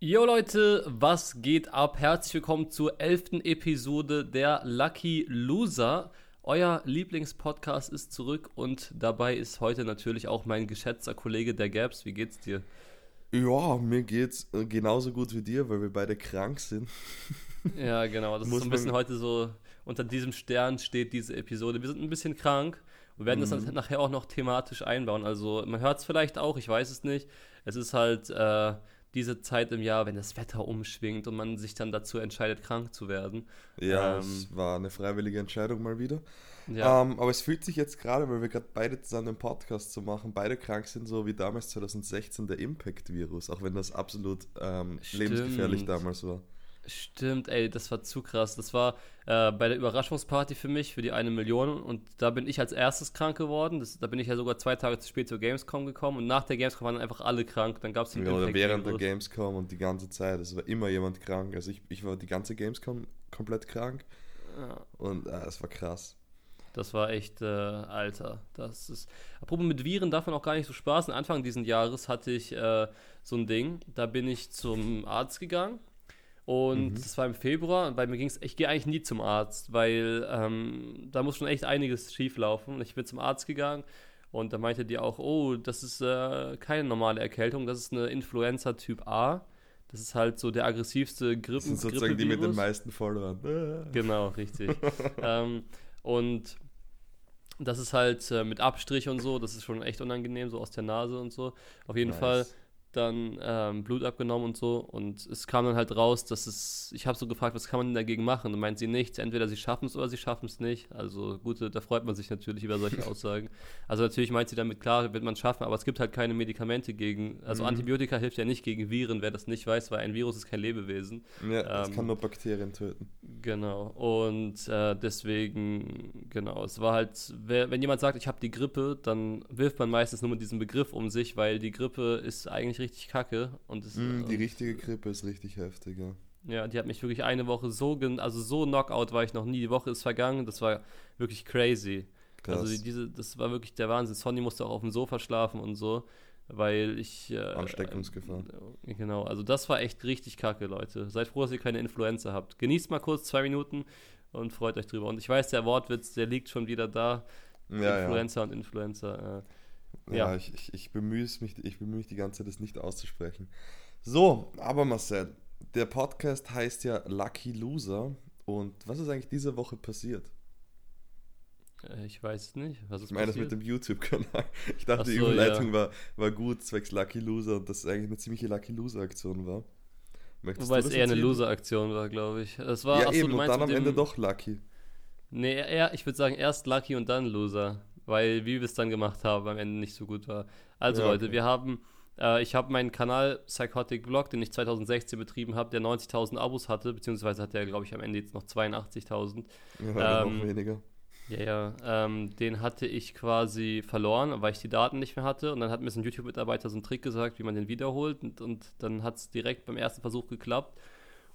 Yo Leute, was geht ab? Herzlich willkommen zur elften Episode der Lucky Loser. Euer Lieblingspodcast ist zurück und dabei ist heute natürlich auch mein geschätzter Kollege der Gaps. Wie geht's dir? Ja, mir geht's äh, genauso gut wie dir, weil wir beide krank sind. Ja, genau. Das ist so ein bisschen heute so, unter diesem Stern steht diese Episode. Wir sind ein bisschen krank und werden mhm. das dann nachher auch noch thematisch einbauen. Also man hört es vielleicht auch, ich weiß es nicht. Es ist halt äh, diese Zeit im Jahr, wenn das Wetter umschwingt und man sich dann dazu entscheidet, krank zu werden. Ja, ähm, es war eine freiwillige Entscheidung mal wieder. Ja. Ähm, aber es fühlt sich jetzt gerade, weil wir gerade beide zusammen einen Podcast zu machen, beide krank sind, so wie damals 2016 der Impact-Virus, auch wenn das absolut ähm, lebensgefährlich damals war. Stimmt, ey, das war zu krass. Das war äh, bei der Überraschungsparty für mich, für die eine Million. Und da bin ich als erstes krank geworden. Das, da bin ich ja sogar zwei Tage zu spät zur Gamescom gekommen. Und nach der Gamescom waren einfach alle krank. Dann gab es Ja, oder während der Gamescom und die ganze Zeit. Es war immer jemand krank. Also ich, ich war die ganze Gamescom komplett krank. Ja. Und äh, es war krass. Das war echt, äh, Alter. Das ist. Apropos mit Viren darf man auch gar nicht so spaßen. Anfang dieses Jahres hatte ich äh, so ein Ding. Da bin ich zum Arzt gegangen und mhm. das war im Februar, bei mir ging es, ich gehe eigentlich nie zum Arzt, weil ähm, da muss schon echt einiges schief laufen. Ich bin zum Arzt gegangen und da meinte die auch, oh, das ist äh, keine normale Erkältung, das ist eine Influenza Typ A. Das ist halt so der aggressivste Grippen. Das sind sozusagen die mit den meisten Followern. genau, richtig. ähm, und das ist halt äh, mit Abstrich und so, das ist schon echt unangenehm, so aus der Nase und so. Auf jeden nice. Fall dann ähm, Blut abgenommen und so. Und es kam dann halt raus, dass es, ich habe so gefragt, was kann man denn dagegen machen? Und meint sie nichts, entweder sie schaffen es oder sie schaffen es nicht. Also gut, da freut man sich natürlich über solche Aussagen. Also natürlich meint sie damit, klar, wird man es schaffen, aber es gibt halt keine Medikamente gegen, also mhm. Antibiotika hilft ja nicht gegen Viren, wer das nicht weiß, weil ein Virus ist kein Lebewesen. Ja, es ähm, kann nur Bakterien töten. Genau. Und äh, deswegen, genau, es war halt, wer, wenn jemand sagt, ich habe die Grippe, dann wirft man meistens nur mit diesem Begriff um sich, weil die Grippe ist eigentlich richtig richtig kacke. Und das, mm, die richtige Grippe ist richtig heftig, ja. Ja, die hat mich wirklich eine Woche so, also so Knockout war ich noch nie. Die Woche ist vergangen, das war wirklich crazy. Krass. Also diese, das war wirklich der Wahnsinn. Sonny musste auch auf dem Sofa schlafen und so, weil ich... Äh, Ansteckungsgefahr. Äh, genau, also das war echt richtig kacke, Leute. Seid froh, dass ihr keine Influenza habt. Genießt mal kurz zwei Minuten und freut euch drüber. Und ich weiß, der Wortwitz, der liegt schon wieder da. Ja, Influenza ja. und Influenza. Äh, ja, ja ich, ich, ich, bemühe mich, ich bemühe mich die ganze Zeit, das nicht auszusprechen. So, aber Marcel, der Podcast heißt ja Lucky Loser. Und was ist eigentlich diese Woche passiert? Äh, ich weiß es nicht. Was ist ich meine passiert? das mit dem YouTube-Kanal. Ich dachte, so, die Überleitung ja. war, war gut, zwecks Lucky Loser und das eigentlich eine ziemliche Lucky Loser-Aktion war. Möchtest Wobei es eher eine Loser-Aktion war, glaube ich. Es war, ja, eben, und dann am Ende doch Lucky. Nee, eher, ich würde sagen, erst Lucky und dann Loser weil wie wir es dann gemacht haben, am Ende nicht so gut war. Also ja, Leute, wir haben, äh, ich habe meinen Kanal Psychotic Blog, den ich 2016 betrieben habe, der 90.000 Abos hatte, beziehungsweise hat der, glaube ich, am Ende jetzt noch 82.000. Ja, ähm, noch weniger. Ja, ja. Ähm, den hatte ich quasi verloren, weil ich die Daten nicht mehr hatte. Und dann hat mir so ein YouTube-Mitarbeiter so einen Trick gesagt, wie man den wiederholt. Und, und dann hat es direkt beim ersten Versuch geklappt.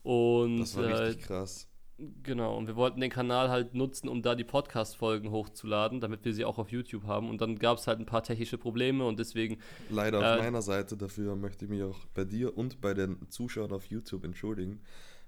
Und, das war richtig äh, krass. Genau, und wir wollten den Kanal halt nutzen, um da die Podcast-Folgen hochzuladen, damit wir sie auch auf YouTube haben. Und dann gab es halt ein paar technische Probleme und deswegen. Leider äh, auf meiner Seite, dafür möchte ich mich auch bei dir und bei den Zuschauern auf YouTube entschuldigen.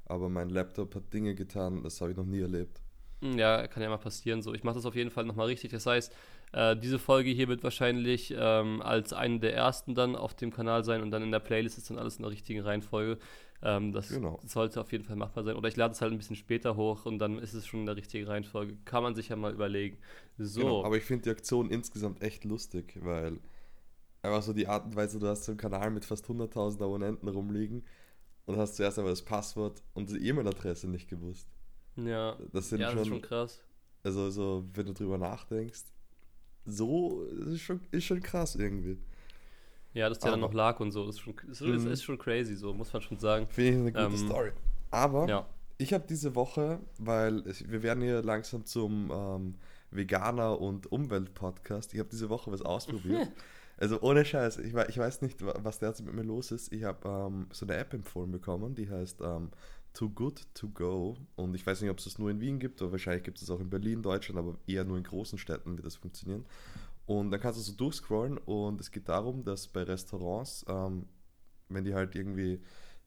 Aber mein Laptop hat Dinge getan, das habe ich noch nie erlebt. Hm, ja, kann ja mal passieren. So, ich mache das auf jeden Fall nochmal richtig. Das heißt, äh, diese Folge hier wird wahrscheinlich ähm, als eine der ersten dann auf dem Kanal sein und dann in der Playlist ist dann alles in der richtigen Reihenfolge. Ähm, das genau. sollte auf jeden Fall machbar sein. Oder ich lade es halt ein bisschen später hoch und dann ist es schon in der richtigen Reihenfolge. Kann man sich ja mal überlegen. So. Genau, aber ich finde die Aktion insgesamt echt lustig, weil einfach so die Art und Weise, du hast so einen Kanal mit fast 100.000 Abonnenten rumliegen und hast zuerst einmal das Passwort und die E-Mail-Adresse nicht gewusst. Ja, das, sind ja, schon, das ist schon krass. Also, so, wenn du drüber nachdenkst, so ist schon, ist schon krass irgendwie. Ja, dass der aber, dann noch lag und so. Das ist schon, ist, mhm. ist schon crazy, so muss man schon sagen. Finde ich eine gute ähm, Story. Aber ja. ich habe diese Woche, weil es, wir werden hier langsam zum ähm, Veganer- und Umwelt-Podcast. Ich habe diese Woche was ausprobiert. also ohne Scheiß, ich, ich weiß nicht, was derzeit mit mir los ist. Ich habe ähm, so eine App empfohlen bekommen, die heißt ähm, Too Good To Go. Und ich weiß nicht, ob es das nur in Wien gibt, oder wahrscheinlich gibt es auch in Berlin, Deutschland, aber eher nur in großen Städten wird das funktionieren. Und dann kannst du so durchscrollen und es geht darum, dass bei Restaurants, ähm, wenn die halt irgendwie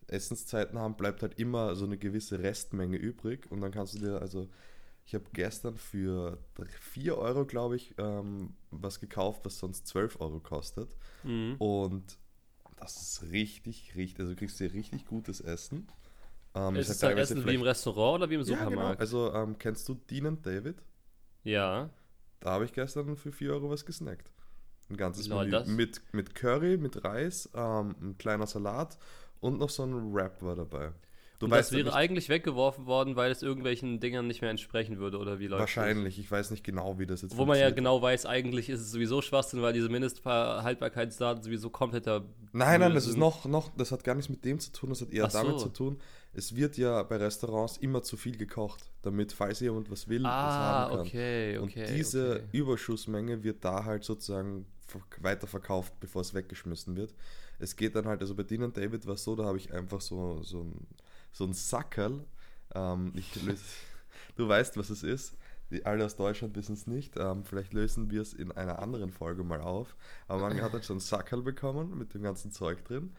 Essenszeiten haben, bleibt halt immer so eine gewisse Restmenge übrig und dann kannst du dir, also ich habe gestern für 4 Euro, glaube ich, ähm, was gekauft, was sonst 12 Euro kostet. Mhm. Und das ist richtig, richtig, also du kriegst dir richtig gutes Essen. Ähm, ist es halt Essen wie im Restaurant oder wie im Supermarkt? Ja, genau. Also ähm, kennst du Dean David? Ja. Da habe ich gestern für 4 Euro was gesnackt. Ein ganzes Menü mit, mit Curry, mit Reis, ähm, ein kleiner Salat und noch so ein Wrap war dabei. Du und weißt das wäre eigentlich weggeworfen worden, weil es irgendwelchen Dingern nicht mehr entsprechen würde, oder wie läuft Wahrscheinlich, das? ich weiß nicht genau, wie das jetzt Wo man ja genau weiß, eigentlich ist es sowieso Schwachsinn, weil diese Mindesthaltbarkeitsdaten sowieso kompletter. Nein, nein, das ist noch, noch, das hat gar nichts mit dem zu tun, das hat eher Ach damit so. zu tun. Es wird ja bei Restaurants immer zu viel gekocht, damit, falls jemand was will, ah, das haben kann. Okay, okay, und diese okay. Überschussmenge wird da halt sozusagen weiterverkauft, bevor es weggeschmissen wird. Es geht dann halt, also bei Dean David war es so, da habe ich einfach so, so ein so ein Sackerl. Ähm, löse, du weißt, was es ist. Die, alle aus Deutschland wissen es nicht. Ähm, vielleicht lösen wir es in einer anderen Folge mal auf. Aber man hat halt schon ein Sackerl bekommen mit dem ganzen Zeug drin.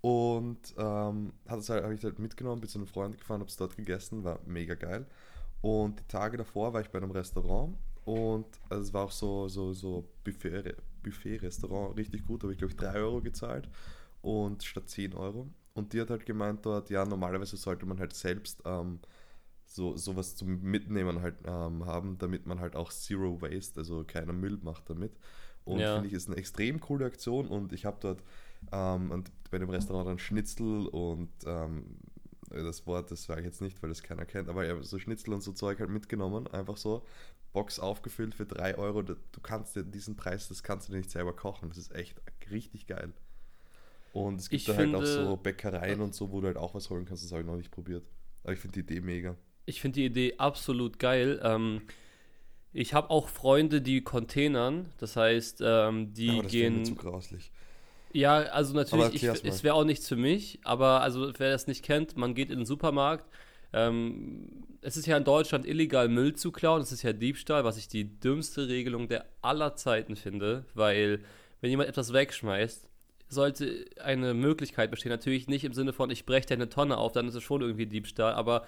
Und ähm, hat es halt, habe ich halt mitgenommen, bin zu einem Freund gefahren, habe es dort gegessen, war mega geil. Und die Tage davor war ich bei einem Restaurant und also es war auch so, so, so Buffet, Buffet-Restaurant, richtig gut, habe ich glaube ich 3 Euro gezahlt und statt 10 Euro. Und die hat halt gemeint dort, ja, normalerweise sollte man halt selbst ähm, so sowas zum Mitnehmen halt ähm, haben, damit man halt auch Zero Waste, also keiner Müll macht damit. Und ja. finde ich, ist eine extrem coole Aktion und ich habe dort ähm, und bei dem Restaurant dann Schnitzel und ähm, das Wort, das sage ich jetzt nicht, weil das keiner kennt, aber ja, so Schnitzel und so Zeug halt mitgenommen, einfach so, Box aufgefüllt für 3 Euro. Du kannst dir diesen Preis, das kannst du dir nicht selber kochen. Das ist echt richtig geil. Und es gibt ich da halt auch so Bäckereien und so, wo du halt auch was holen kannst. Das habe ich noch nicht probiert. Aber ich finde die Idee mega. Ich finde die Idee absolut geil. Ähm, ich habe auch Freunde, die containern. Das heißt, ähm, die aber das gehen. Zu grauslich. Ja, also natürlich, ich, es wäre auch nichts für mich, aber also wer das nicht kennt, man geht in den Supermarkt. Ähm, es ist ja in Deutschland illegal, Müll zu klauen. Das ist ja Diebstahl, was ich die dümmste Regelung der aller Zeiten finde, weil wenn jemand etwas wegschmeißt, sollte eine Möglichkeit bestehen. Natürlich nicht im Sinne von, ich breche dir eine Tonne auf, dann ist es schon irgendwie Diebstahl, aber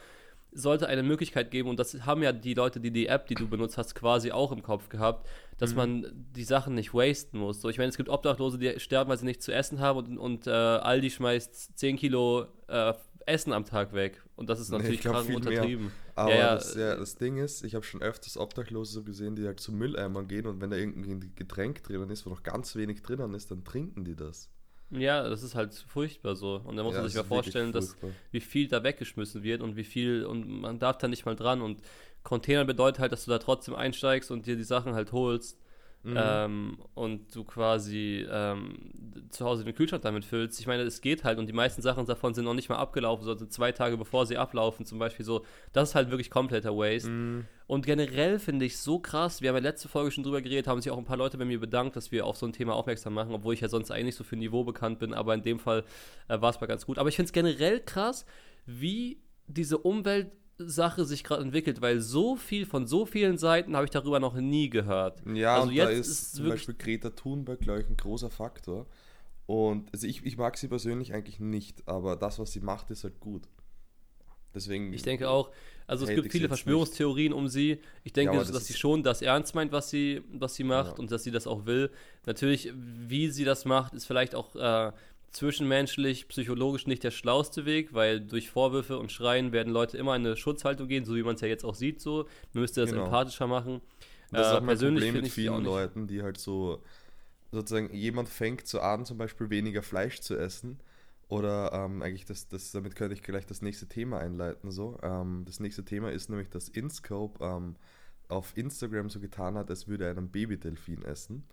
sollte eine Möglichkeit geben, und das haben ja die Leute, die die App, die du benutzt hast, quasi auch im Kopf gehabt, dass mhm. man die Sachen nicht wasten muss. So, ich meine, es gibt Obdachlose, die sterben, weil sie nichts zu essen haben und, und äh, Aldi schmeißt 10 Kilo äh, Essen am Tag weg. Und das ist natürlich nee, krank untertrieben. Mehr. Aber ja, ja. Das, ja, das, Ding ist, ich habe schon öfters Obdachlose so gesehen, die halt zu Mülleimern gehen und wenn da irgendein Getränk drinnen ist, wo noch ganz wenig drinnen ist, dann trinken die das. Ja, das ist halt furchtbar so. Und da muss ja, man sich mal vorstellen, dass wie viel da weggeschmissen wird und wie viel, und man darf da nicht mal dran. Und Container bedeutet halt, dass du da trotzdem einsteigst und dir die Sachen halt holst. Mhm. Ähm, und du quasi ähm, zu Hause den Kühlschrank damit füllst. Ich meine, es geht halt und die meisten Sachen davon sind noch nicht mal abgelaufen, sondern zwei Tage bevor sie ablaufen, zum Beispiel so. Das ist halt wirklich kompletter Waste. Mhm. Und generell finde ich so krass, wir haben ja letzte Folge schon drüber geredet, haben sich auch ein paar Leute bei mir bedankt, dass wir auf so ein Thema aufmerksam machen, obwohl ich ja sonst eigentlich so für Niveau bekannt bin, aber in dem Fall äh, war es mal ganz gut. Aber ich finde es generell krass, wie diese Umwelt Sache sich gerade entwickelt, weil so viel von so vielen Seiten habe ich darüber noch nie gehört. Ja, also jetzt da ist, ist zum Beispiel Greta Thunberg, glaube ich, ein großer Faktor. Und also ich, ich mag sie persönlich eigentlich nicht, aber das, was sie macht, ist halt gut. Deswegen. Ich denke auch, also es gibt viele Verschwörungstheorien nicht. um sie. Ich denke, ja, das dass sie schon das ernst meint, was sie, was sie macht ja. und dass sie das auch will. Natürlich, wie sie das macht, ist vielleicht auch äh, zwischenmenschlich, psychologisch nicht der schlauste Weg, weil durch Vorwürfe und Schreien werden Leute immer in eine Schutzhaltung gehen, so wie man es ja jetzt auch sieht. So, man müsste das genau. empathischer machen. Das ist auch äh, mein Problem mit vielen Leuten, die halt so sozusagen jemand fängt so an, zum Beispiel weniger Fleisch zu essen. Oder ähm, eigentlich, das, das, damit könnte ich gleich das nächste Thema einleiten. So. Ähm, das nächste Thema ist nämlich, dass InScope ähm, auf Instagram so getan hat, als würde er einen Babydelfin essen.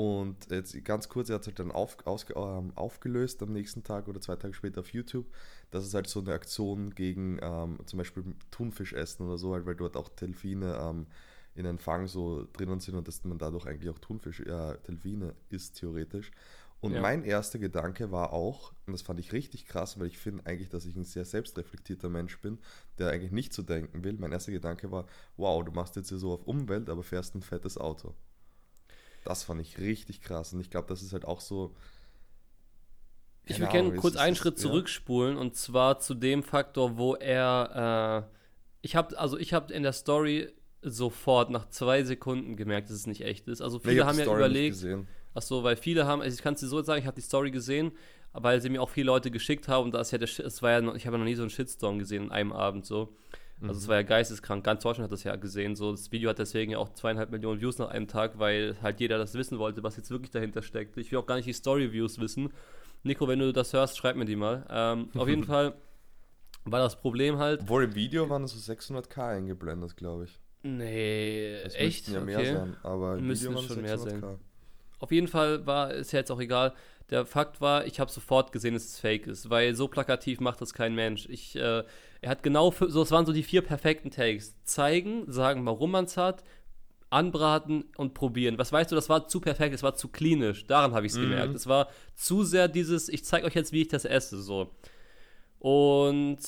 Und jetzt ganz kurz, er hat es halt dann auf, aus, ähm, aufgelöst am nächsten Tag oder zwei Tage später auf YouTube. Das ist halt so eine Aktion gegen ähm, zum Beispiel Thunfisch essen oder so, halt, weil dort auch Delfine ähm, in einem Fang so drinnen sind und dass man dadurch eigentlich auch Thunfisch, äh, Delfine isst, theoretisch. Und ja. mein erster Gedanke war auch, und das fand ich richtig krass, weil ich finde eigentlich, dass ich ein sehr selbstreflektierter Mensch bin, der eigentlich nicht so denken will. Mein erster Gedanke war, wow, du machst jetzt hier so auf Umwelt, aber fährst ein fettes Auto. Das fand ich richtig krass. Und ich glaube, das ist halt auch so. Ich will gerne kurz einen Schritt ja. zurückspulen und zwar zu dem Faktor, wo er. Äh, ich habe also ich habe in der Story sofort nach zwei Sekunden gemerkt, dass es nicht echt ist. Also viele haben ja Story überlegt. Ach so, weil viele haben, also ich kann es dir so sagen, ich habe die Story gesehen, weil sie mir auch viele Leute geschickt haben und das ja der, es war ja, noch, ich habe ja noch nie so einen Shitstorm gesehen in einem Abend so. Also es mhm. war ja geisteskrank. Ganz Deutschland hat das ja gesehen. So, das Video hat deswegen ja auch zweieinhalb Millionen Views nach einem Tag, weil halt jeder das wissen wollte, was jetzt wirklich dahinter steckt. Ich will auch gar nicht die Story-Views wissen. Nico, wenn du das hörst, schreib mir die mal. Ähm, auf jeden Fall war das Problem halt. Obwohl im Video waren es so 600k eingeblendet, glaube ich. Nee, das echt? ja mehr okay. sein, aber im müssen Video schon mehr sein. Auf jeden Fall war, ist ja jetzt auch egal. Der Fakt war, ich habe sofort gesehen, dass es fake ist, weil so plakativ macht das kein Mensch. Ich, äh, er hat genau, für, so, es waren so die vier perfekten Takes. Zeigen, sagen, warum man es hat, anbraten und probieren. Was weißt du, das war zu perfekt, es war zu klinisch. Daran habe ich es mhm. gemerkt. Es war zu sehr dieses, ich zeige euch jetzt, wie ich das esse, so. Und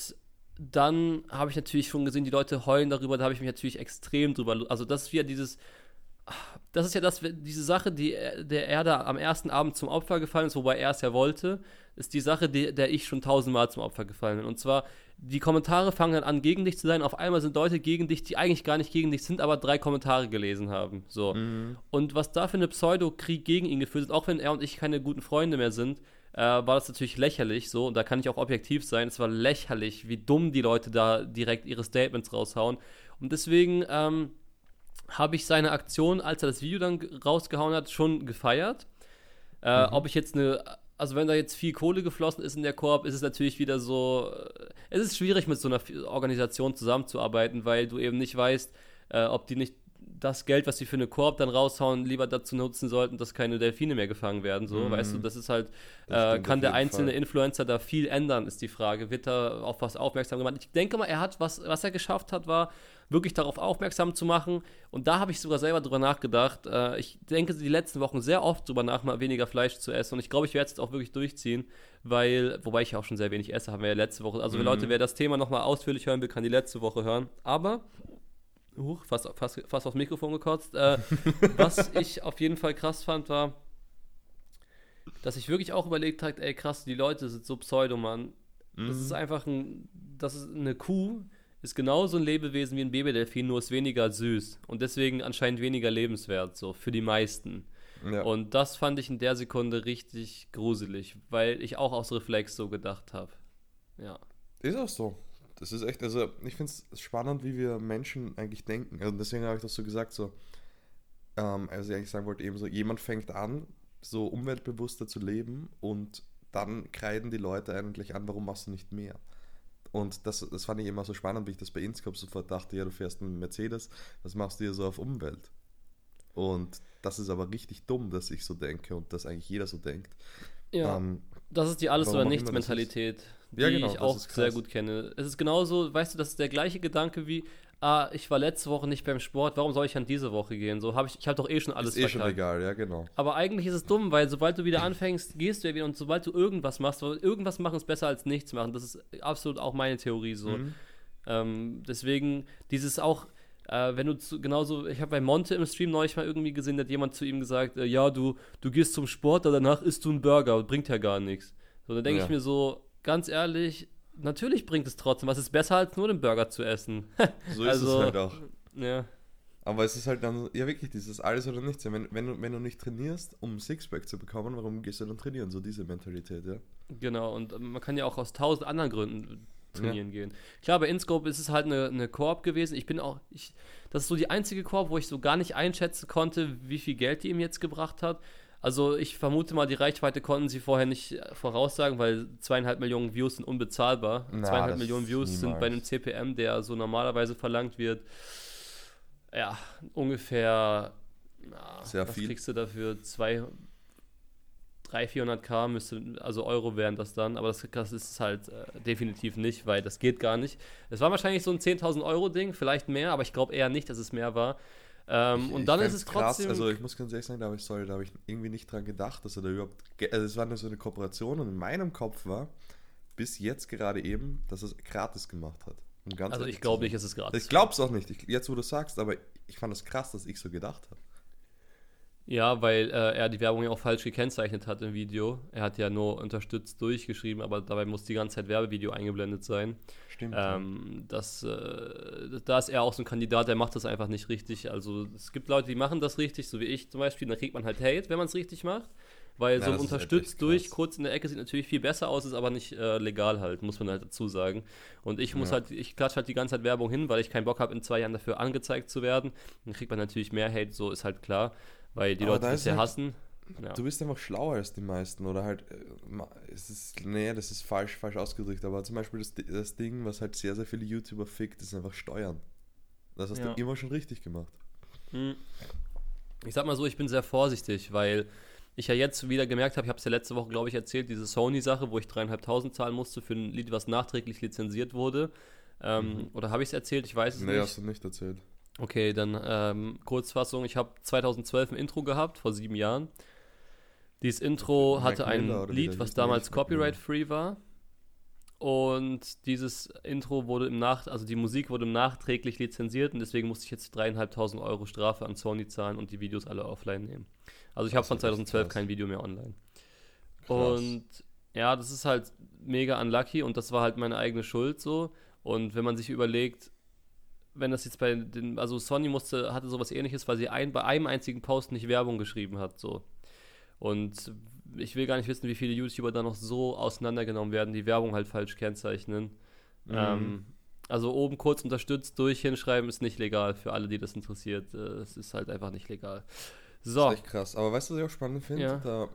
dann habe ich natürlich schon gesehen, die Leute heulen darüber, da habe ich mich natürlich extrem drüber. Also, das ist wieder dieses. Das ist ja das, diese Sache, die der er da am ersten Abend zum Opfer gefallen ist, wobei er es ja wollte, ist die Sache, die, der ich schon tausendmal zum Opfer gefallen bin. Und zwar, die Kommentare fangen dann an, gegen dich zu sein. Auf einmal sind Leute gegen dich, die eigentlich gar nicht gegen dich sind, aber drei Kommentare gelesen haben. So. Mhm. Und was da für eine Pseudo-Krieg gegen ihn geführt ist, auch wenn er und ich keine guten Freunde mehr sind, äh, war das natürlich lächerlich so. Und da kann ich auch objektiv sein. Es war lächerlich, wie dumm die Leute da direkt ihre Statements raushauen. Und deswegen ähm, habe ich seine Aktion, als er das Video dann rausgehauen hat, schon gefeiert. Äh, mhm. Ob ich jetzt eine also wenn da jetzt viel Kohle geflossen ist in der Koop, ist es natürlich wieder so, äh, es ist schwierig mit so einer Organisation zusammenzuarbeiten, weil du eben nicht weißt, äh, ob die nicht das Geld, was sie für eine Koop dann raushauen, lieber dazu nutzen sollten, dass keine Delfine mehr gefangen werden. So, mhm. weißt du, das ist halt, das äh, kann der einzelne Fall. Influencer da viel ändern, ist die Frage. Wird er auf was aufmerksam gemacht? Ich denke mal, er hat, was, was er geschafft hat, war, wirklich darauf aufmerksam zu machen. Und da habe ich sogar selber drüber nachgedacht. Äh, ich denke die letzten Wochen sehr oft drüber nach, mal weniger Fleisch zu essen. Und ich glaube, ich werde es jetzt auch wirklich durchziehen, weil, wobei ich ja auch schon sehr wenig esse, haben wir ja letzte Woche. Also, mhm. Leute, wer das Thema nochmal ausführlich hören will, kann die letzte Woche hören. Aber Huch, fast, fast, fast aufs Mikrofon gekotzt. Äh, was ich auf jeden Fall krass fand, war, dass ich wirklich auch überlegt habe, ey krass, die Leute sind so pseudo, Mann. Mhm. Das ist einfach ein, das ist eine Kuh, ist genauso ein Lebewesen wie ein Babydelfin, nur ist weniger süß und deswegen anscheinend weniger lebenswert, so für die meisten. Ja. Und das fand ich in der Sekunde richtig gruselig, weil ich auch aus Reflex so gedacht habe. Ja. Ist auch so. Das ist echt, also ich finde es spannend, wie wir Menschen eigentlich denken. Und also deswegen habe ich das so gesagt, so, ähm, also ich eigentlich sagen wollte, eben so, jemand fängt an, so umweltbewusster zu leben und dann kreiden die Leute eigentlich an, warum machst du nicht mehr? Und das, das fand ich immer so spannend, wie ich das bei Inscope sofort dachte, ja, du fährst einen Mercedes, was machst du hier so auf Umwelt? Und das ist aber richtig dumm, dass ich so denke und dass eigentlich jeder so denkt. Ja, ähm, das ist die Alles- oder Nichts-Mentalität, die ja, genau, ich auch sehr gut kenne. Es ist genauso, weißt du, das ist der gleiche Gedanke wie, ah, ich war letzte Woche nicht beim Sport, warum soll ich an diese Woche gehen? So habe ich, ich habe doch eh schon alles Ist eh verkackt. schon egal, ja, genau. Aber eigentlich ist es dumm, weil sobald du wieder anfängst, gehst du ja wieder und sobald du irgendwas machst, irgendwas machen ist besser als nichts machen. Das ist absolut auch meine Theorie so. Mhm. Ähm, deswegen dieses auch, äh, wenn du zu, genauso, ich habe bei Monte im Stream neulich mal irgendwie gesehen, hat jemand zu ihm gesagt, äh, ja, du, du gehst zum Sport, danach isst du einen Burger, bringt ja gar nichts. So, dann denke ja. ich mir so, ganz ehrlich, natürlich bringt es trotzdem. Was ist besser, als nur den Burger zu essen? so ist also, es halt auch. Ja. Aber es ist halt dann, ja wirklich, dieses alles oder nichts. Wenn, wenn, du, wenn du nicht trainierst, um Sixpack zu bekommen, warum gehst du dann trainieren? So diese Mentalität, ja. Genau, und man kann ja auch aus tausend anderen Gründen trainieren ja. gehen. Klar, bei InScope ist es halt eine, eine Koop gewesen. Ich bin auch, ich, das ist so die einzige Koop, wo ich so gar nicht einschätzen konnte, wie viel Geld die ihm jetzt gebracht hat. Also ich vermute mal, die Reichweite konnten sie vorher nicht äh, voraussagen, weil zweieinhalb Millionen Views sind unbezahlbar. Na, zweieinhalb Millionen Views niemals. sind bei einem CPM, der so normalerweise verlangt wird, ja, ungefähr, na, Sehr was viel. kriegst du dafür? Zwei, 300, 400k müsste, also Euro wären das dann, aber das, das ist halt äh, definitiv nicht, weil das geht gar nicht. Es war wahrscheinlich so ein 10.000 Euro Ding, vielleicht mehr, aber ich glaube eher nicht, dass es mehr war. Ähm, ich, und dann ist es trotzdem. Krass, also ich muss ganz ehrlich sagen, da habe ich, sorry, da habe ich irgendwie nicht dran gedacht, dass er da überhaupt. Also es war nur so eine Kooperation und in meinem Kopf war bis jetzt gerade eben, dass er es gratis gemacht hat. Um also ich glaube nicht, dass es gratis. Ich glaube es auch nicht, ich, jetzt wo du sagst, aber ich fand es krass, dass ich so gedacht habe. Ja, weil äh, er die Werbung ja auch falsch gekennzeichnet hat im Video. Er hat ja nur unterstützt durchgeschrieben, aber dabei muss die ganze Zeit Werbevideo eingeblendet sein. Stimmt. Ähm, das, äh, da ist er auch so ein Kandidat, der macht das einfach nicht richtig. Also es gibt Leute, die machen das richtig, so wie ich zum Beispiel. Dann kriegt man halt Hate, wenn man es richtig macht. Weil ja, so unterstützt durch, kurz in der Ecke sieht natürlich viel besser aus, ist aber nicht äh, legal halt, muss man halt dazu sagen. Und ich muss ja. halt, ich klatsche halt die ganze Zeit Werbung hin, weil ich keinen Bock habe, in zwei Jahren dafür angezeigt zu werden. Dann kriegt man natürlich mehr Hate, so ist halt klar weil die aber Leute das ja halt, hassen. Ja. Du bist einfach schlauer als die meisten oder halt, äh, es ist, nee, das ist falsch, falsch ausgedrückt, aber zum Beispiel das, das Ding, was halt sehr, sehr viele YouTuber fickt, ist einfach Steuern. Das hast ja. du immer schon richtig gemacht. Hm. Ich sag mal so, ich bin sehr vorsichtig, weil ich ja jetzt wieder gemerkt habe, ich habe es ja letzte Woche, glaube ich, erzählt, diese Sony-Sache, wo ich dreieinhalbtausend zahlen musste für ein Lied, was nachträglich lizenziert wurde. Ähm, mhm. Oder habe ich es erzählt? Ich weiß es nee, nicht. Nee, hast du nicht erzählt. Okay, dann ähm, Kurzfassung. Ich habe 2012 ein Intro gehabt, vor sieben Jahren. Dieses Intro hatte ein Lied, was damals copyright-free war. Und dieses Intro wurde im Nach, also die Musik wurde nachträglich lizenziert und deswegen musste ich jetzt dreieinhalbtausend Euro Strafe an Sony zahlen und die Videos alle offline nehmen. Also ich habe von 2012 kein Video mehr online. Krass. Und ja, das ist halt mega unlucky und das war halt meine eigene Schuld so. Und wenn man sich überlegt, wenn das jetzt bei den, also Sony musste, hatte sowas ähnliches, weil sie ein, bei einem einzigen Post nicht Werbung geschrieben hat, so. Und ich will gar nicht wissen, wie viele YouTuber da noch so auseinandergenommen werden, die Werbung halt falsch kennzeichnen. Mhm. Ähm, also oben kurz unterstützt durch hinschreiben ist nicht legal für alle, die das interessiert. Äh, es ist halt einfach nicht legal. So. Das ist echt krass. Aber weißt du, was ich auch spannend finde? Ja. Da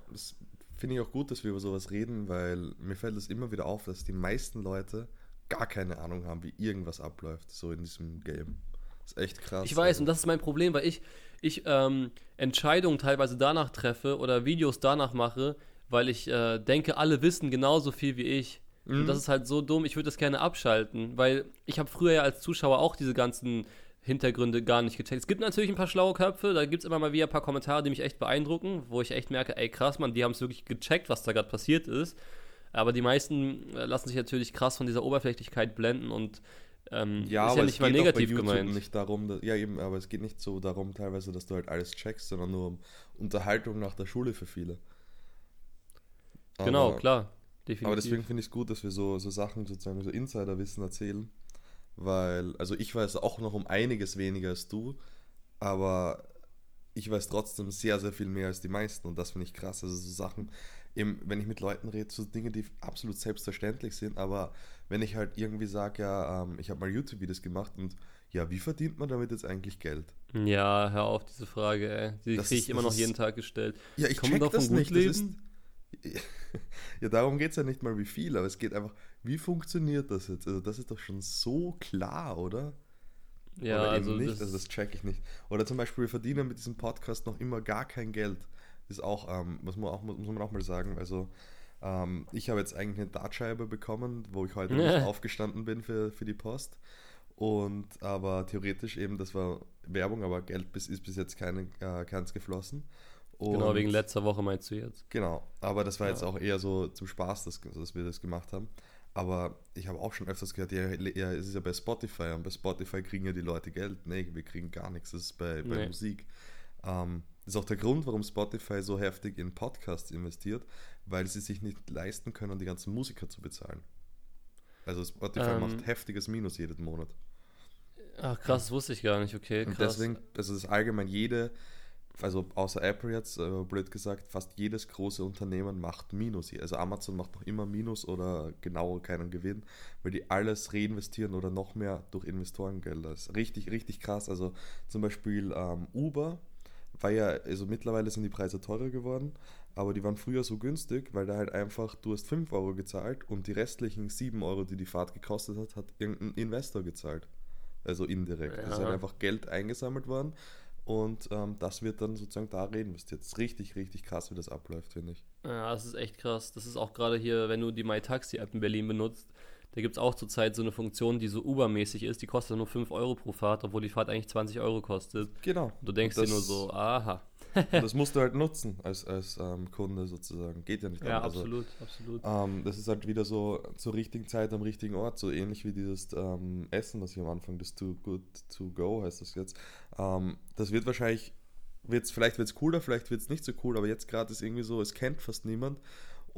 finde ich auch gut, dass wir über sowas reden, weil mir fällt es immer wieder auf, dass die meisten Leute gar keine Ahnung haben, wie irgendwas abläuft, so in diesem Game. Das ist echt krass. Ich weiß, also. und das ist mein Problem, weil ich, ich ähm, Entscheidungen teilweise danach treffe oder Videos danach mache, weil ich äh, denke, alle wissen genauso viel wie ich. Mhm. Und das ist halt so dumm, ich würde das gerne abschalten, weil ich habe früher ja als Zuschauer auch diese ganzen Hintergründe gar nicht gecheckt. Es gibt natürlich ein paar schlaue Köpfe, da gibt es immer mal wieder ein paar Kommentare, die mich echt beeindrucken, wo ich echt merke, ey krass, man, die haben es wirklich gecheckt, was da gerade passiert ist. Aber die meisten äh, lassen sich natürlich krass von dieser Oberflächlichkeit blenden und ähm, ja, ist ja nicht mal negativ gemeint. Nicht darum, dass, ja, eben, aber es geht nicht so darum, teilweise, dass du halt alles checkst, sondern nur um Unterhaltung nach der Schule für viele. Genau, klar. Definitiv. Aber deswegen finde ich es gut, dass wir so, so Sachen sozusagen, so Insiderwissen erzählen. Weil, also ich weiß auch noch um einiges weniger als du, aber ich weiß trotzdem sehr, sehr viel mehr als die meisten und das finde ich krass. Also so Sachen, eben, wenn ich mit Leuten rede, so Dinge, die absolut selbstverständlich sind, aber wenn ich halt irgendwie sage, ja, ähm, ich habe mal YouTube-Videos gemacht und ja, wie verdient man damit jetzt eigentlich Geld? Ja, hör auf diese Frage, ey. Die kriege ich immer noch ist, jeden Tag gestellt. Ja, ich Kann check das nicht. Das ist, ja, darum geht es ja nicht mal wie viel, aber es geht einfach, wie funktioniert das jetzt? Also das ist doch schon so klar, oder? Ja, oder also nicht, das also das check ich nicht. Oder zum Beispiel, wir verdienen mit diesem Podcast noch immer gar kein Geld ist auch, ähm, muss, man auch, muss man auch mal sagen, also ähm, ich habe jetzt eigentlich eine Dartscheibe bekommen, wo ich heute nicht aufgestanden bin für, für die Post. Und aber theoretisch eben, das war Werbung, aber Geld bis, ist bis jetzt keine, äh, keins geflossen. Und genau, wegen letzter Woche meinst du jetzt. Genau, aber das war ja. jetzt auch eher so zum Spaß, dass, dass wir das gemacht haben. Aber ich habe auch schon öfters gehört, ja, ja, es ist ja bei Spotify und bei Spotify kriegen ja die Leute Geld. Nee, wir kriegen gar nichts, das ist bei, bei nee. Musik. Ähm, das ist auch der Grund, warum Spotify so heftig in Podcasts investiert, weil sie sich nicht leisten können, die ganzen Musiker zu bezahlen. Also Spotify ähm, macht heftiges Minus jeden Monat. Ach krass, das wusste ich gar nicht, okay. Krass. Und deswegen, also das allgemein jede, also außer Apple jetzt, äh, blöd gesagt, fast jedes große Unternehmen macht Minus. Also Amazon macht noch immer Minus oder genau keinen Gewinn, weil die alles reinvestieren oder noch mehr durch Investorengelder. Das ist richtig, richtig krass. Also zum Beispiel ähm, Uber war ja, also mittlerweile sind die Preise teurer geworden, aber die waren früher so günstig, weil da halt einfach, du hast 5 Euro gezahlt und die restlichen 7 Euro, die die Fahrt gekostet hat, hat irgendein Investor gezahlt. Also indirekt. Ja. Es ist halt einfach Geld eingesammelt worden und ähm, das wird dann sozusagen da reinvestiert. Das ist richtig, richtig krass, wie das abläuft, finde ich. Ja, das ist echt krass. Das ist auch gerade hier, wenn du die MyTaxi-App in Berlin benutzt, da gibt es auch zurzeit so eine Funktion, die so Uber-mäßig ist, die kostet nur 5 Euro pro Fahrt, obwohl die Fahrt eigentlich 20 Euro kostet. Genau. Und du denkst das, dir nur so, aha. das musst du halt nutzen als, als ähm, Kunde sozusagen. Geht ja nicht Ja, also, absolut, absolut. Ähm, das ist halt wieder so zur richtigen Zeit am richtigen Ort, so ähnlich wie dieses ähm, Essen, das ich am Anfang, das Too Good To Go heißt das jetzt. Ähm, das wird wahrscheinlich wird's, vielleicht wird es cooler, vielleicht wird es nicht so cool, aber jetzt gerade ist irgendwie so, es kennt fast niemand.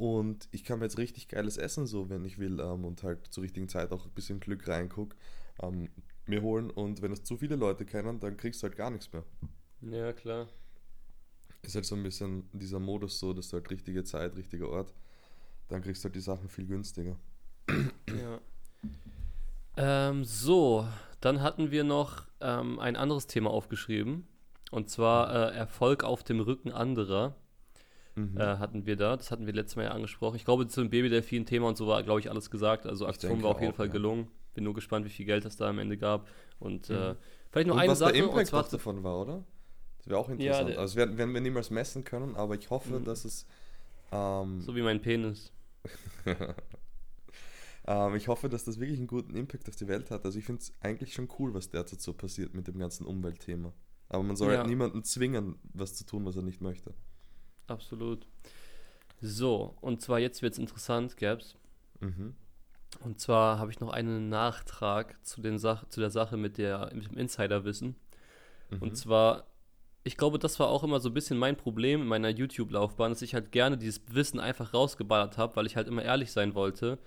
Und ich kann mir jetzt richtig geiles Essen, so wenn ich will, ähm, und halt zur richtigen Zeit auch ein bisschen Glück reinguck, ähm, mir holen. Und wenn es zu viele Leute kennen, dann kriegst du halt gar nichts mehr. Ja, klar. Ist halt so ein bisschen dieser Modus so, dass du halt richtige Zeit, richtiger Ort, dann kriegst du halt die Sachen viel günstiger. Ja. Ähm, so, dann hatten wir noch ähm, ein anderes Thema aufgeschrieben. Und zwar äh, Erfolg auf dem Rücken anderer. Mhm. Äh, hatten wir da. Das hatten wir letztes Mal ja angesprochen. Ich glaube, zu dem Babydelfin-Thema und so war, glaube ich, alles gesagt. Also Aktion war auf jeden auch, Fall ja. gelungen. Bin nur gespannt, wie viel Geld das da am Ende gab. Und äh, mhm. äh, vielleicht noch und eine was Sache. Der Impact und zwar davon war, oder? Das wäre auch interessant. Ja, also werden, werden wir niemals messen können, aber ich hoffe, mhm. dass es. Ähm, so wie mein Penis. ähm, ich hoffe, dass das wirklich einen guten Impact auf die Welt hat. Also ich finde es eigentlich schon cool, was derzeit so passiert mit dem ganzen Umweltthema. Aber man soll ja. halt niemanden zwingen, was zu tun, was er nicht möchte. Absolut. So, und zwar jetzt wird es interessant, Gabs. Mhm. Und zwar habe ich noch einen Nachtrag zu, den Sach zu der Sache mit, der, mit dem Insiderwissen. Mhm. Und zwar, ich glaube, das war auch immer so ein bisschen mein Problem in meiner YouTube-Laufbahn, dass ich halt gerne dieses Wissen einfach rausgeballert habe, weil ich halt immer ehrlich sein wollte.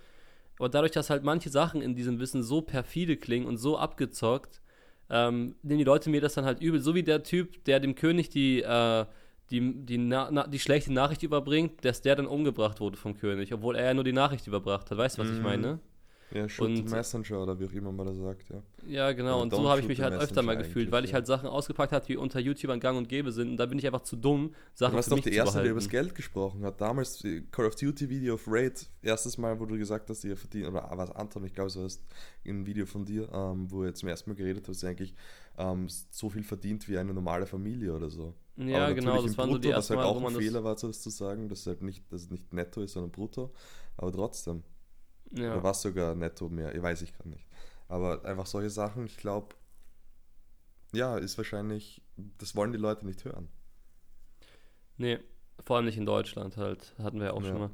Aber dadurch, dass halt manche Sachen in diesem Wissen so perfide klingen und so abgezockt, ähm, nehmen die Leute mir das dann halt übel. So wie der Typ, der dem König die, äh, die, die, na, na, die schlechte Nachricht überbringt, dass der dann umgebracht wurde vom König, obwohl er ja nur die Nachricht überbracht hat. Weißt du, was mhm. ich meine? Ja, shoot und, Messenger oder wie auch immer man das sagt, ja. Ja, genau, und so habe ich mich halt öfter mal gefühlt, weil ich halt Sachen ausgepackt habe, die unter YouTubern gang und gäbe sind und da bin ich einfach zu dumm, Sachen du warst doch die erste, die über das Geld gesprochen hat. Damals Call of Duty Video of Raid, erstes Mal, wo du gesagt hast, ihr verdient, oder was Anton, ich glaube, so hast ein Video von dir, ähm, wo ihr zum ersten Mal geredet hast, eigentlich ähm, so viel verdient wie eine normale Familie oder so. Ja, genau, das waren Brutto, so die ersten Was halt auch ein Fehler war, so das zu sagen, dass es halt nicht, dass es nicht netto ist, sondern brutto, aber trotzdem. Ja. Oder war es sogar netto mehr? Ich weiß ich gerade nicht. Aber einfach solche Sachen, ich glaube, ja, ist wahrscheinlich, das wollen die Leute nicht hören. Nee, vor allem nicht in Deutschland halt, hatten wir ja auch ja. schon mal.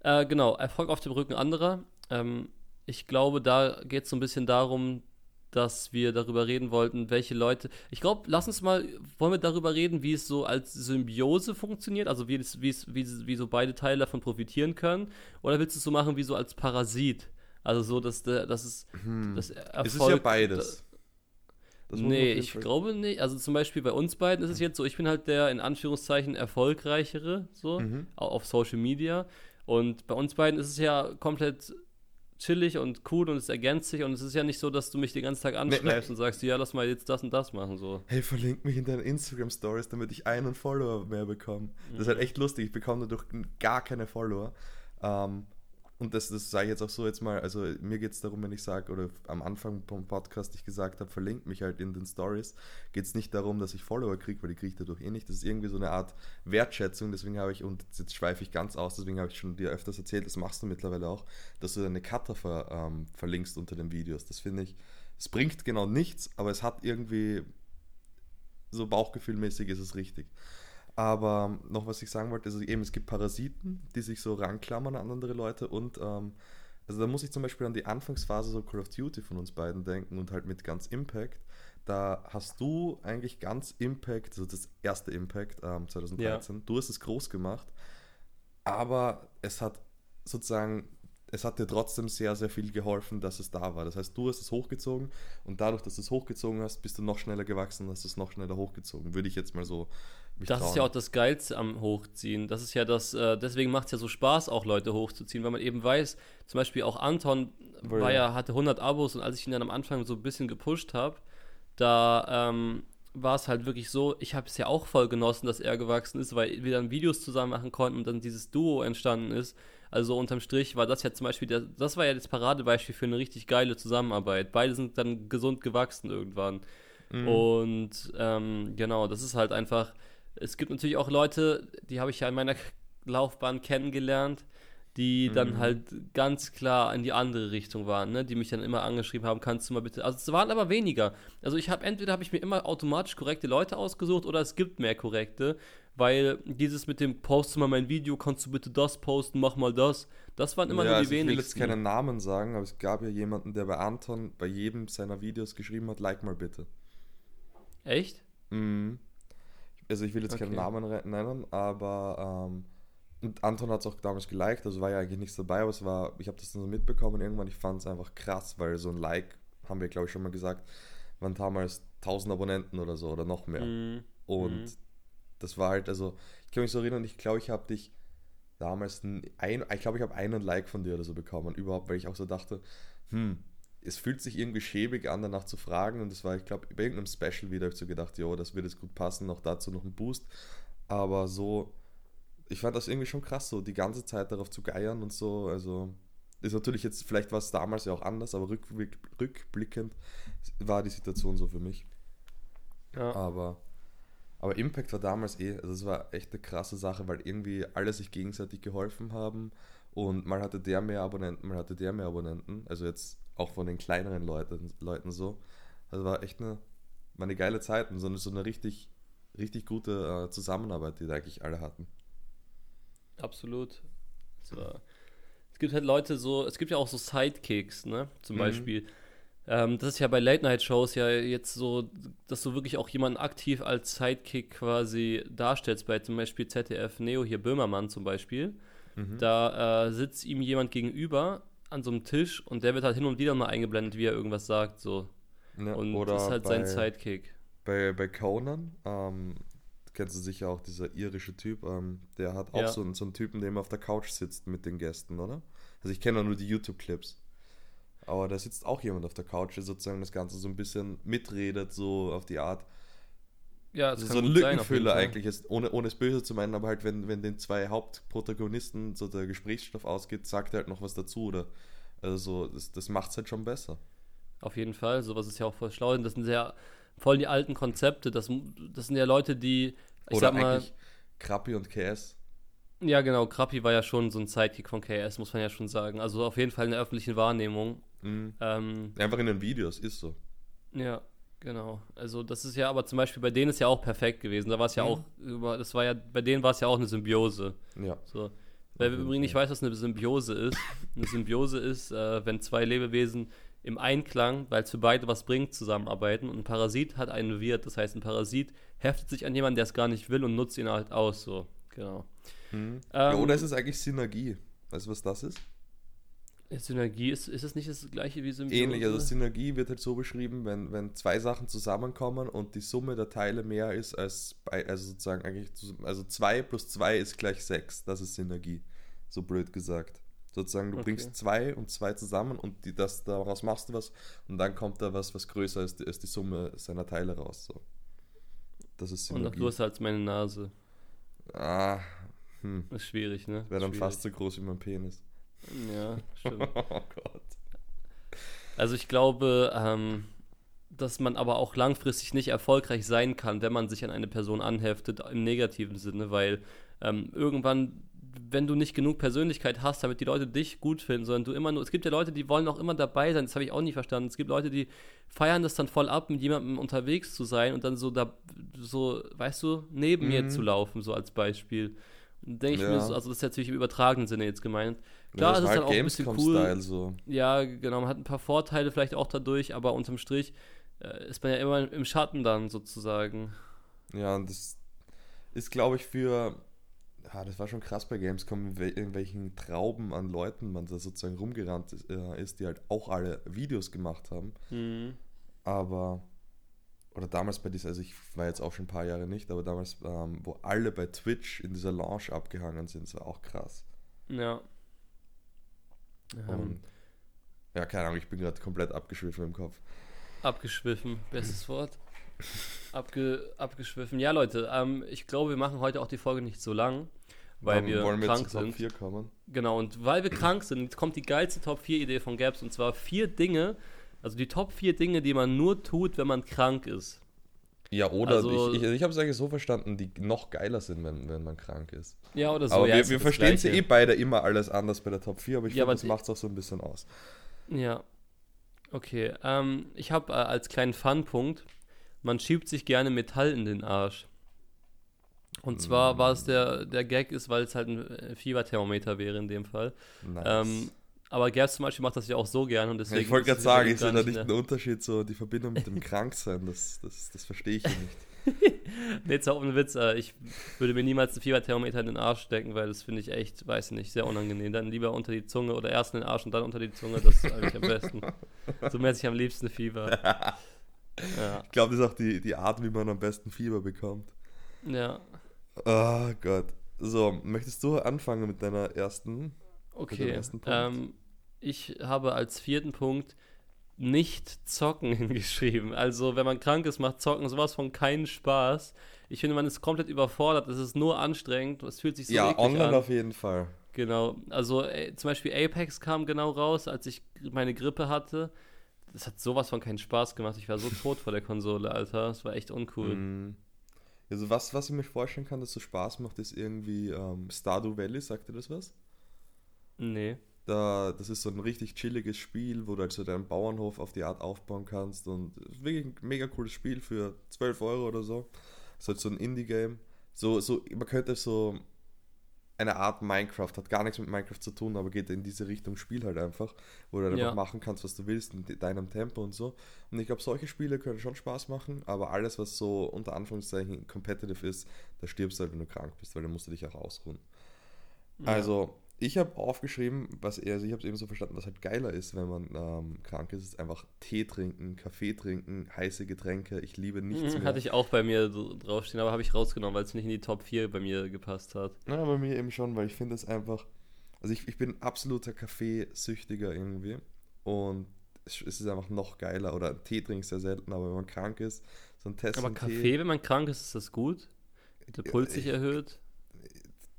Äh, genau, Erfolg auf dem Rücken anderer. Ähm, ich glaube, da geht es so ein bisschen darum, dass wir darüber reden wollten, welche Leute. Ich glaube, lass uns mal, wollen wir darüber reden, wie es so als Symbiose funktioniert, also wie, es, wie, es, wie, wie so beide Teile davon profitieren können? Oder willst du es so machen wie so als Parasit? Also so, dass, der, dass es hm. das Erfolg, Es ist ja beides. Das nee, ich glaube nicht. Also zum Beispiel bei uns beiden ist es jetzt so, ich bin halt der in Anführungszeichen erfolgreichere, so, mhm. auf Social Media. Und bei uns beiden ist es ja komplett chillig und cool und es ergänzt sich und es ist ja nicht so, dass du mich den ganzen Tag anschreibst und sagst, ja, lass mal jetzt das und das machen, so. Hey, verlink mich in deinen Instagram-Stories, damit ich einen Follower mehr bekomme. Das ist halt echt lustig, ich bekomme dadurch gar keine Follower. Ähm, und das, das sage ich jetzt auch so jetzt mal, also mir geht es darum, wenn ich sage, oder am Anfang vom Podcast ich gesagt habe, verlinkt mich halt in den Stories, geht es nicht darum, dass ich Follower kriege, weil die kriege ich dadurch eh nicht. Das ist irgendwie so eine Art Wertschätzung, deswegen habe ich, und jetzt schweife ich ganz aus, deswegen habe ich schon dir öfters erzählt, das machst du mittlerweile auch, dass du deine Cutter ver, ähm, verlinkst unter den Videos. Das finde ich, es bringt genau nichts, aber es hat irgendwie, so bauchgefühlmäßig ist es richtig. Aber noch was ich sagen wollte, ist eben, es gibt Parasiten, die sich so ranklammern an andere Leute und ähm, also da muss ich zum Beispiel an die Anfangsphase so Call of Duty von uns beiden denken und halt mit ganz Impact. Da hast du eigentlich ganz Impact, also das erste Impact ähm, 2013, ja. du hast es groß gemacht, aber es hat sozusagen es hat dir trotzdem sehr, sehr viel geholfen, dass es da war. Das heißt, du hast es hochgezogen und dadurch, dass du es hochgezogen hast, bist du noch schneller gewachsen und hast es noch schneller hochgezogen. Würde ich jetzt mal so. Das trauen. ist ja auch das Geilste am Hochziehen. Das ist ja das, äh, deswegen macht es ja so Spaß, auch Leute hochzuziehen, weil man eben weiß, zum Beispiel auch Anton war ja, hatte 100 Abos und als ich ihn dann am Anfang so ein bisschen gepusht habe, da ähm, war es halt wirklich so, ich habe es ja auch voll genossen, dass er gewachsen ist, weil wir dann Videos zusammen machen konnten und dann dieses Duo entstanden ist also unterm Strich war das ja zum Beispiel, der, das war ja das Paradebeispiel für eine richtig geile Zusammenarbeit. Beide sind dann gesund gewachsen irgendwann. Mhm. Und ähm, genau, das ist halt einfach, es gibt natürlich auch Leute, die habe ich ja in meiner Laufbahn kennengelernt, die dann mhm. halt ganz klar in die andere Richtung waren, ne? die mich dann immer angeschrieben haben, kannst du mal bitte. Also es waren aber weniger. Also ich habe entweder habe ich mir immer automatisch korrekte Leute ausgesucht oder es gibt mehr korrekte weil dieses mit dem post mal mein Video, kannst du bitte das posten, mach mal das, das waren immer ja, nur die also wenigsten. Ich will jetzt keinen Namen sagen, aber es gab ja jemanden, der bei Anton bei jedem seiner Videos geschrieben hat, like mal bitte. Echt? Mhm. Also ich will jetzt okay. keinen Namen nennen, aber ähm, und Anton hat es auch damals geliked, also war ja eigentlich nichts dabei, aber es war, ich habe das dann so mitbekommen irgendwann, ich fand es einfach krass, weil so ein Like, haben wir glaube ich schon mal gesagt, waren damals 1000 Abonnenten oder so oder noch mehr. Mhm. Und mhm. das war halt, also ich kann mich so erinnern, ich glaube, ich habe dich damals, ein, ich glaube, ich habe einen Like von dir oder so bekommen, überhaupt, weil ich auch so dachte, hm, es fühlt sich irgendwie schäbig an, danach zu fragen. Und das war, ich glaube, bei irgendeinem Special wieder habe ich so gedacht, jo, das wird jetzt gut passen, noch dazu noch ein Boost. Aber so, ich fand das irgendwie schon krass, so die ganze Zeit darauf zu geiern und so. Also ist natürlich jetzt, vielleicht war es damals ja auch anders, aber rückblick, rückblickend war die Situation so für mich. Ja. Aber, aber Impact war damals eh, also es war echt eine krasse Sache, weil irgendwie alle sich gegenseitig geholfen haben und mal hatte der mehr Abonnenten, mal hatte der mehr Abonnenten. Also jetzt auch von den kleineren Leuten, Leuten so. Also war echt eine, war eine geile Zeit und so eine, so eine richtig, richtig gute äh, Zusammenarbeit, die da eigentlich alle hatten. Absolut. Es, war, es gibt halt Leute so, es gibt ja auch so Sidekicks, ne? Zum mhm. Beispiel. Ähm, das ist ja bei Late-Night-Shows ja jetzt so, dass du wirklich auch jemanden aktiv als Sidekick quasi darstellst, bei zum Beispiel ZDF Neo, hier Böhmermann zum Beispiel. Mhm. Da äh, sitzt ihm jemand gegenüber an so einem Tisch und der wird halt hin und wieder mal eingeblendet, wie er irgendwas sagt. So. Ja, und das ist halt bei, sein Sidekick. Bei, bei Conan, ähm, kennst du sicher auch, dieser irische Typ, ähm, der hat auch ja. so, so einen Typen, der immer auf der Couch sitzt mit den Gästen, oder? Also ich kenne nur die YouTube-Clips. Aber da sitzt auch jemand auf der Couch, der sozusagen das Ganze so ein bisschen mitredet, so auf die Art. Ja, das also so ein Lückenfüller sein, eigentlich ist, ohne, ohne es böse zu meinen, aber halt, wenn, wenn den zwei Hauptprotagonisten so der Gesprächsstoff ausgeht, sagt er halt noch was dazu oder also das, das macht es halt schon besser. Auf jeden Fall, sowas ist ja auch voll schlau. Und das sind sehr voll die alten Konzepte. Das, das sind ja Leute, die. Ich oder sag mal, Krappi und KS. Ja, genau. Krappi war ja schon so ein Sidekick von KS, muss man ja schon sagen. Also auf jeden Fall in der öffentlichen Wahrnehmung. Mhm. Ähm, Einfach in den Videos, ist so. Ja, Genau. Also das ist ja aber zum Beispiel bei denen ist ja auch perfekt gewesen. Da war es ja mhm. auch, das war ja, bei denen war es ja auch eine Symbiose. Ja. So. Wer übrigens nicht weiß, was eine Symbiose ist, eine Symbiose ist, äh, wenn zwei Lebewesen im Einklang, weil es für beide was bringt, zusammenarbeiten und ein Parasit hat einen Wirt. Das heißt, ein Parasit heftet sich an jemanden, der es gar nicht will und nutzt ihn halt aus. So, genau. Mhm. Ähm, ja, oder ist es eigentlich Synergie? Weißt du, was das ist? Synergie ist, ist es nicht das gleiche wie Symbiose? Ähnlich, also Synergie wird halt so beschrieben, wenn, wenn zwei Sachen zusammenkommen und die Summe der Teile mehr ist als bei, also sozusagen eigentlich, also 2 plus 2 ist gleich 6, das ist Synergie, so blöd gesagt. Sozusagen, du okay. bringst zwei und zwei zusammen und die, das, daraus machst du was und dann kommt da was, was größer ist, ist die Summe seiner Teile raus. So. Das ist Synergie. Und noch größer als meine Nase. Ah, hm. Das ist schwierig, ne? Wäre dann fast so groß wie mein Penis. Ja, stimmt. oh Gott. Also ich glaube, ähm, dass man aber auch langfristig nicht erfolgreich sein kann, wenn man sich an eine Person anheftet, im negativen Sinne, weil ähm, irgendwann, wenn du nicht genug Persönlichkeit hast, damit die Leute dich gut finden, sondern du immer nur, es gibt ja Leute, die wollen auch immer dabei sein, das habe ich auch nicht verstanden. Es gibt Leute, die feiern das dann voll ab, mit jemandem unterwegs zu sein und dann so da, so, weißt du, neben mhm. mir zu laufen, so als Beispiel. Denke ich ja. mir so, also das ist natürlich im übertragenen Sinne jetzt gemeint. Klar, ja, das ist halt auch ein bisschen cool. So. Ja, genau, man hat ein paar Vorteile vielleicht auch dadurch, aber unterm Strich äh, ist man ja immer im Schatten dann sozusagen. Ja, und das ist, glaube ich, für. Ja, das war schon krass bei Gamescom, in welchen Trauben an Leuten man da sozusagen rumgerannt ist, äh, ist die halt auch alle Videos gemacht haben. Mhm. Aber oder damals bei dieser, also ich war jetzt auch schon ein paar Jahre nicht, aber damals, ähm, wo alle bei Twitch in dieser Lounge abgehangen sind, das war auch krass. Ja. Und, ja, keine Ahnung, ich bin gerade komplett abgeschwiffen im Kopf. Abgeschwiffen, bestes Wort. Abge, abgeschwiffen. Ja, Leute, ähm, ich glaube, wir machen heute auch die Folge nicht so lang, weil um, wir, wollen wir krank sind. Top 4 kommen? Genau, und weil wir krank sind, kommt die geilste Top 4 Idee von Gaps und zwar vier Dinge, also die Top 4 Dinge, die man nur tut, wenn man krank ist. Ja, oder also, ich, ich, ich habe es eigentlich so verstanden, die noch geiler sind, wenn, wenn man krank ist. Ja, oder so. Aber ja, wir, wir verstehen es ja eh beide immer alles anders bei der Top 4, aber ich ja, finde, das macht es auch so ein bisschen aus. Ja. Okay. Ähm, ich habe äh, als kleinen Fun-Punkt, man schiebt sich gerne Metall in den Arsch. Und zwar mm. war es der, der Gag ist, weil es halt ein äh, Fieberthermometer wäre in dem Fall. Nice. Ähm, aber Gerd zum Beispiel macht das ja auch so gern und deswegen. ich wollte gerade sagen, ist ja da nicht ein Unterschied, so die Verbindung mit dem Kranksein, das, das, das verstehe ich ja nicht. nee, jetzt auch ohne Witz. Äh, ich würde mir niemals ein Fieberthermometer in den Arsch stecken, weil das finde ich echt, weiß nicht, sehr unangenehm. Dann lieber unter die Zunge oder erst in den Arsch und dann unter die Zunge. Das ist eigentlich am besten. So messe ich am liebsten Fieber. Ja. Ich glaube, das ist auch die, die Art, wie man am besten Fieber bekommt. Ja. Oh Gott. So, möchtest du anfangen mit deiner ersten? Okay. Ähm, ich habe als vierten Punkt nicht zocken hingeschrieben. Also, wenn man krank ist, macht zocken sowas von keinen Spaß. Ich finde, man ist komplett überfordert. Es ist nur anstrengend. Es fühlt sich so Ja, online an. auf jeden Fall. Genau. Also, äh, zum Beispiel Apex kam genau raus, als ich meine Grippe hatte. Das hat sowas von keinen Spaß gemacht. Ich war so tot vor der Konsole, Alter. Das war echt uncool. Mm. Also, was, was ich mir vorstellen kann, dass so Spaß macht, ist irgendwie ähm, Stardew Valley. Sagt dir das was? Nee. Da, das ist so ein richtig chilliges Spiel, wo du halt so deinen Bauernhof auf die Art aufbauen kannst. Und wirklich ein mega cooles Spiel für 12 Euro oder so. Das ist halt so ein Indie-Game. So, so, man könnte so eine Art Minecraft, hat gar nichts mit Minecraft zu tun, aber geht in diese Richtung Spiel halt einfach, wo du halt ja. einfach machen kannst, was du willst, in deinem Tempo und so. Und ich glaube, solche Spiele können schon Spaß machen, aber alles, was so unter Anführungszeichen competitive ist, da stirbst du halt, wenn du krank bist, weil dann musst du dich auch ausruhen. Ja. Also, ich habe aufgeschrieben, was er, also ich habe es eben so verstanden, was halt geiler ist, wenn man ähm, krank ist, ist einfach Tee trinken, Kaffee trinken, heiße Getränke. Ich liebe nichts mhm, mehr. Hatte ich auch bei mir draufstehen, aber habe ich rausgenommen, weil es nicht in die Top 4 bei mir gepasst hat. Ja, bei mir eben schon, weil ich finde es einfach, also ich, ich bin absoluter Kaffeesüchtiger irgendwie und es ist einfach noch geiler. Oder Tee trinke ich sehr selten, aber wenn man krank ist, so ein Test. Aber Kaffee, Tee, wenn man krank ist, ist das gut? Der Puls sich erhöht?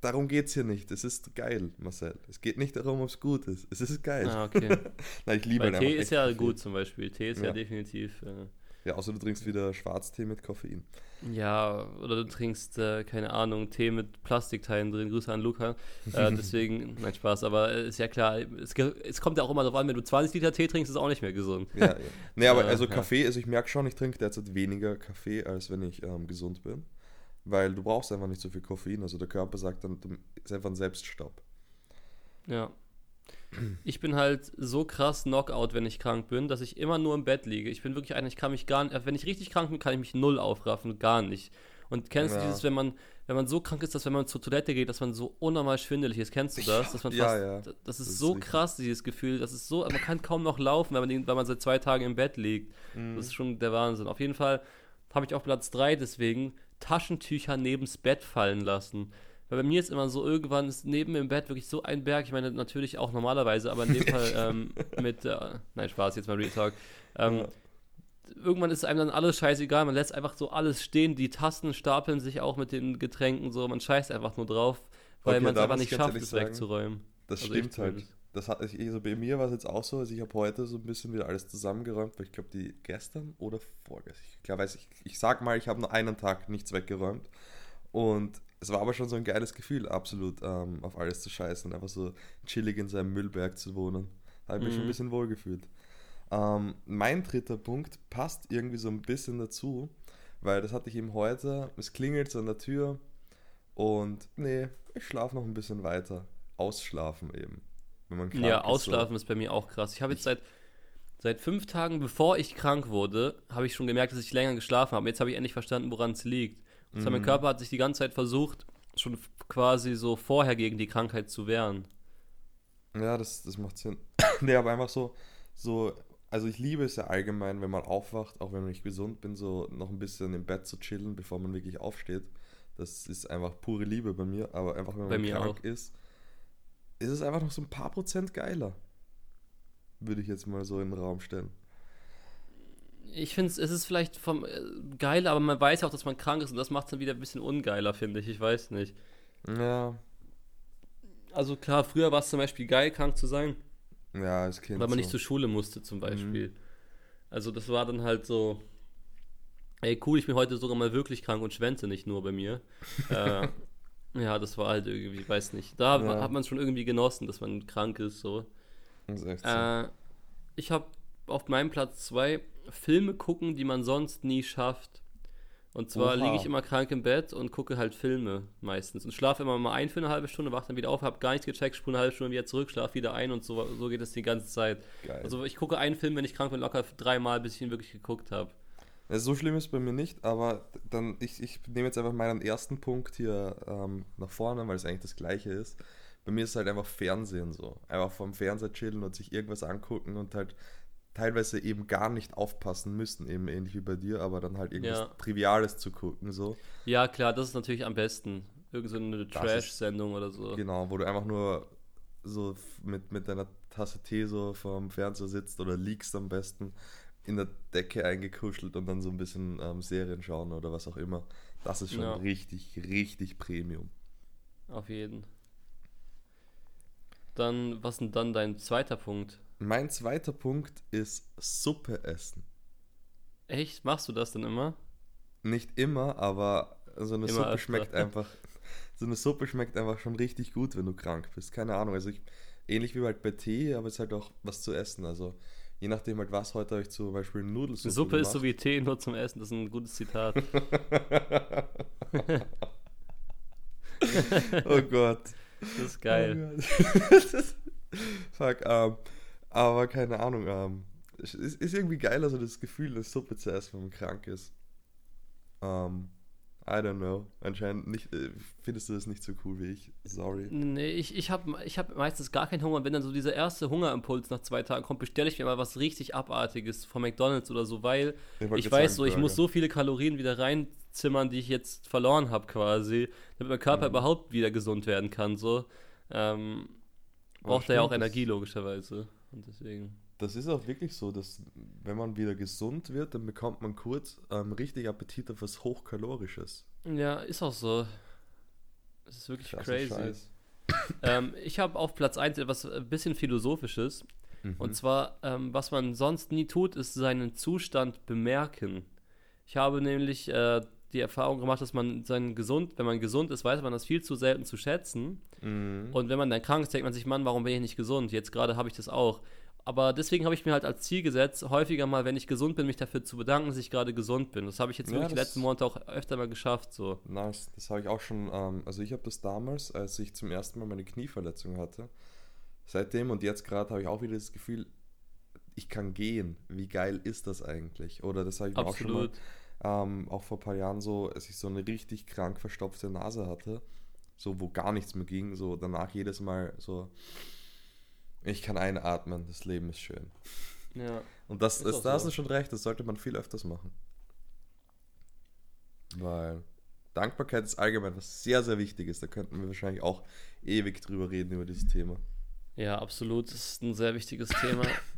Darum geht es hier nicht. Es ist geil, Marcel. Es geht nicht darum, ob es gut ist. Es ist geil. Ah, okay. Nein, ich liebe Weil Tee ist ja gut zum Beispiel. Tee ist ja, ja definitiv. Äh, ja, außer du trinkst wieder Schwarztee mit Koffein. Ja, oder du trinkst, äh, keine Ahnung, Tee mit Plastikteilen drin. Grüße an Luca. Äh, deswegen, mein Spaß, aber äh, ist ja klar, es, es, kommt ja auch immer darauf an, wenn du 20 Liter Tee trinkst, ist es auch nicht mehr gesund. Ja, ja. Nee, aber also Kaffee, also ich merke schon, ich trinke derzeit weniger Kaffee, als wenn ich ähm, gesund bin weil du brauchst einfach nicht so viel Koffein. Also der Körper sagt dann, ist einfach ein Selbststopp. Ja. Ich bin halt so krass Knockout, wenn ich krank bin, dass ich immer nur im Bett liege. Ich bin wirklich einer, ich kann mich gar nicht, wenn ich richtig krank bin, kann ich mich null aufraffen, gar nicht. Und kennst ja. du dieses, wenn man, wenn man so krank ist, dass wenn man zur Toilette geht, dass man so unnormal schwindelig ist? Kennst du das? Dass man fast, ja, ja. Das, ist das ist so richtig. krass, dieses Gefühl. Das ist so, man kann kaum noch laufen, wenn man, wenn man seit zwei Tagen im Bett liegt. Mhm. Das ist schon der Wahnsinn. Auf jeden Fall habe ich auf Platz 3 deswegen Taschentücher neben's Bett fallen lassen. Weil bei mir ist immer so, irgendwann ist neben dem Bett wirklich so ein Berg, ich meine natürlich auch normalerweise, aber in dem Fall ähm, mit, äh, nein, Spaß, jetzt mal Real Talk. Ähm, ja. Irgendwann ist einem dann alles scheißegal, man lässt einfach so alles stehen, die Tasten stapeln sich auch mit den Getränken so, man scheißt einfach nur drauf, weil okay, man es einfach nicht schafft, es wegzuräumen. Das also stimmt halt. Das hat, also bei mir war es jetzt auch so, also ich habe heute so ein bisschen wieder alles zusammengeräumt, weil ich glaube, die gestern oder vorgestern, ich glaube, ich, ich sag mal, ich habe nur einen Tag nichts weggeräumt. Und es war aber schon so ein geiles Gefühl, absolut ähm, auf alles zu scheißen, einfach so chillig in seinem Müllberg zu wohnen. Da habe ich mhm. mich schon ein mhm. bisschen wohlgefühlt. Ähm, mein dritter Punkt passt irgendwie so ein bisschen dazu, weil das hatte ich eben heute. Es klingelt so an der Tür und nee, ich schlafe noch ein bisschen weiter. Ausschlafen eben wenn man krank ja, ist. Ausschlafen so. ist bei mir auch krass. Ich habe jetzt seit, seit fünf Tagen, bevor ich krank wurde, habe ich schon gemerkt, dass ich länger geschlafen habe. Jetzt habe ich endlich verstanden, woran es liegt. Und mhm. mein Körper hat sich die ganze Zeit versucht, schon quasi so vorher gegen die Krankheit zu wehren. Ja, das, das macht Sinn. nee, aber einfach so, so, also ich liebe es ja allgemein, wenn man aufwacht, auch wenn ich gesund bin, so noch ein bisschen im Bett zu chillen, bevor man wirklich aufsteht. Das ist einfach pure Liebe bei mir, aber einfach wenn man krank auch. ist, ist es einfach noch so ein paar Prozent geiler. Würde ich jetzt mal so in den Raum stellen. Ich finde es, ist vielleicht vom äh, geiler, aber man weiß auch, dass man krank ist und das macht es dann wieder ein bisschen ungeiler, finde ich. Ich weiß nicht. Ja. Also klar, früher war es zum Beispiel geil, krank zu sein. Ja, als Kind. Weil man so. nicht zur Schule musste, zum Beispiel. Mhm. Also das war dann halt so, ey cool, ich bin heute sogar mal wirklich krank und schwänze nicht nur bei mir. äh, ja, das war halt irgendwie, ich weiß nicht. Da ja. hat man es schon irgendwie genossen, dass man krank ist. So. Das. Äh, ich habe auf meinem Platz zwei Filme gucken, die man sonst nie schafft. Und zwar liege ich immer krank im Bett und gucke halt Filme meistens. Und schlafe immer mal ein für eine halbe Stunde, wache dann wieder auf, habe gar nichts gecheckt, spule eine halbe Stunde wieder zurück, schlafe wieder ein und so, so geht es die ganze Zeit. Geil. Also ich gucke einen Film, wenn ich krank bin, locker dreimal, bis ich ihn wirklich geguckt habe. So schlimm ist es bei mir nicht, aber dann, ich, ich nehme jetzt einfach meinen ersten Punkt hier ähm, nach vorne, weil es eigentlich das gleiche ist. Bei mir ist es halt einfach Fernsehen so. Einfach vom Fernseher chillen und sich irgendwas angucken und halt teilweise eben gar nicht aufpassen müssen, eben ähnlich wie bei dir, aber dann halt irgendwas ja. Triviales zu gucken. so. Ja, klar, das ist natürlich am besten. Irgend so eine Trash-Sendung oder so. Genau, wo du einfach nur so mit, mit deiner Tasse Tee so vorm Fernseher sitzt oder liegst am besten in der Decke eingekuschelt und dann so ein bisschen ähm, Serien schauen oder was auch immer. Das ist schon ja. richtig, richtig Premium. Auf jeden. Dann, was ist dann dein zweiter Punkt? Mein zweiter Punkt ist Suppe essen. Echt? Machst du das denn immer? Nicht immer, aber so eine immer Suppe öfter. schmeckt einfach. So eine Suppe schmeckt einfach schon richtig gut, wenn du krank bist. Keine Ahnung. Also ich, ähnlich wie halt bei Tee, aber es ist halt auch was zu essen. Also je nachdem halt was, heute ich zum Beispiel Nudelsuppe Suppe gemacht. ist so wie Tee, nur zum Essen, das ist ein gutes Zitat. oh Gott. Das ist geil. Oh Fuck, ähm, aber keine Ahnung, ähm, es ist, ist irgendwie geil, also das Gefühl, eine Suppe zu essen, wenn man krank ist. Ähm, I don't know. Anscheinend nicht, äh, findest du das nicht so cool wie ich. Sorry. Nee, ich, ich habe ich hab meistens gar keinen Hunger. Wenn dann so dieser erste Hungerimpuls nach zwei Tagen kommt, bestelle ich mir mal was richtig Abartiges von McDonalds oder so, weil ich, ich weiß so, ich muss so viele Kalorien wieder reinzimmern, die ich jetzt verloren habe quasi, damit mein Körper mhm. überhaupt wieder gesund werden kann. So. Ähm, braucht er ja auch Energie, logischerweise. Und deswegen das ist auch wirklich so, dass wenn man wieder gesund wird, dann bekommt man kurz ähm, richtig Appetit auf was Hochkalorisches. Ja, ist auch so. Das ist wirklich Klasse crazy. ähm, ich habe auf Platz 1 etwas ein äh, bisschen Philosophisches. Mhm. Und zwar, ähm, was man sonst nie tut, ist seinen Zustand bemerken. Ich habe nämlich äh, die Erfahrung gemacht, dass man seinen gesund, wenn man gesund ist, weiß man das viel zu selten zu schätzen. Mhm. Und wenn man dann krank ist, denkt man sich, Mann, warum bin ich nicht gesund? Jetzt gerade habe ich das auch. Aber deswegen habe ich mir halt als Ziel gesetzt, häufiger mal, wenn ich gesund bin, mich dafür zu bedanken, dass ich gerade gesund bin. Das habe ich jetzt ja, wirklich die letzten Monate auch öfter mal geschafft. So. Nice, das habe ich auch schon. Ähm, also ich habe das damals, als ich zum ersten Mal meine Knieverletzung hatte. Seitdem und jetzt gerade habe ich auch wieder das Gefühl, ich kann gehen. Wie geil ist das eigentlich? Oder das habe ich auch schon mal, ähm, auch vor ein paar Jahren so, als ich so eine richtig krank verstopfte Nase hatte, so wo gar nichts mehr ging, so danach jedes Mal so ich kann einatmen, das Leben ist schön. Ja. Und das ist, ist da so. hast schon recht, das sollte man viel öfters machen. Weil Dankbarkeit ist allgemein was sehr, sehr Wichtiges. Da könnten wir wahrscheinlich auch ewig drüber reden, über dieses Thema. Ja, absolut. Das ist ein sehr wichtiges Thema.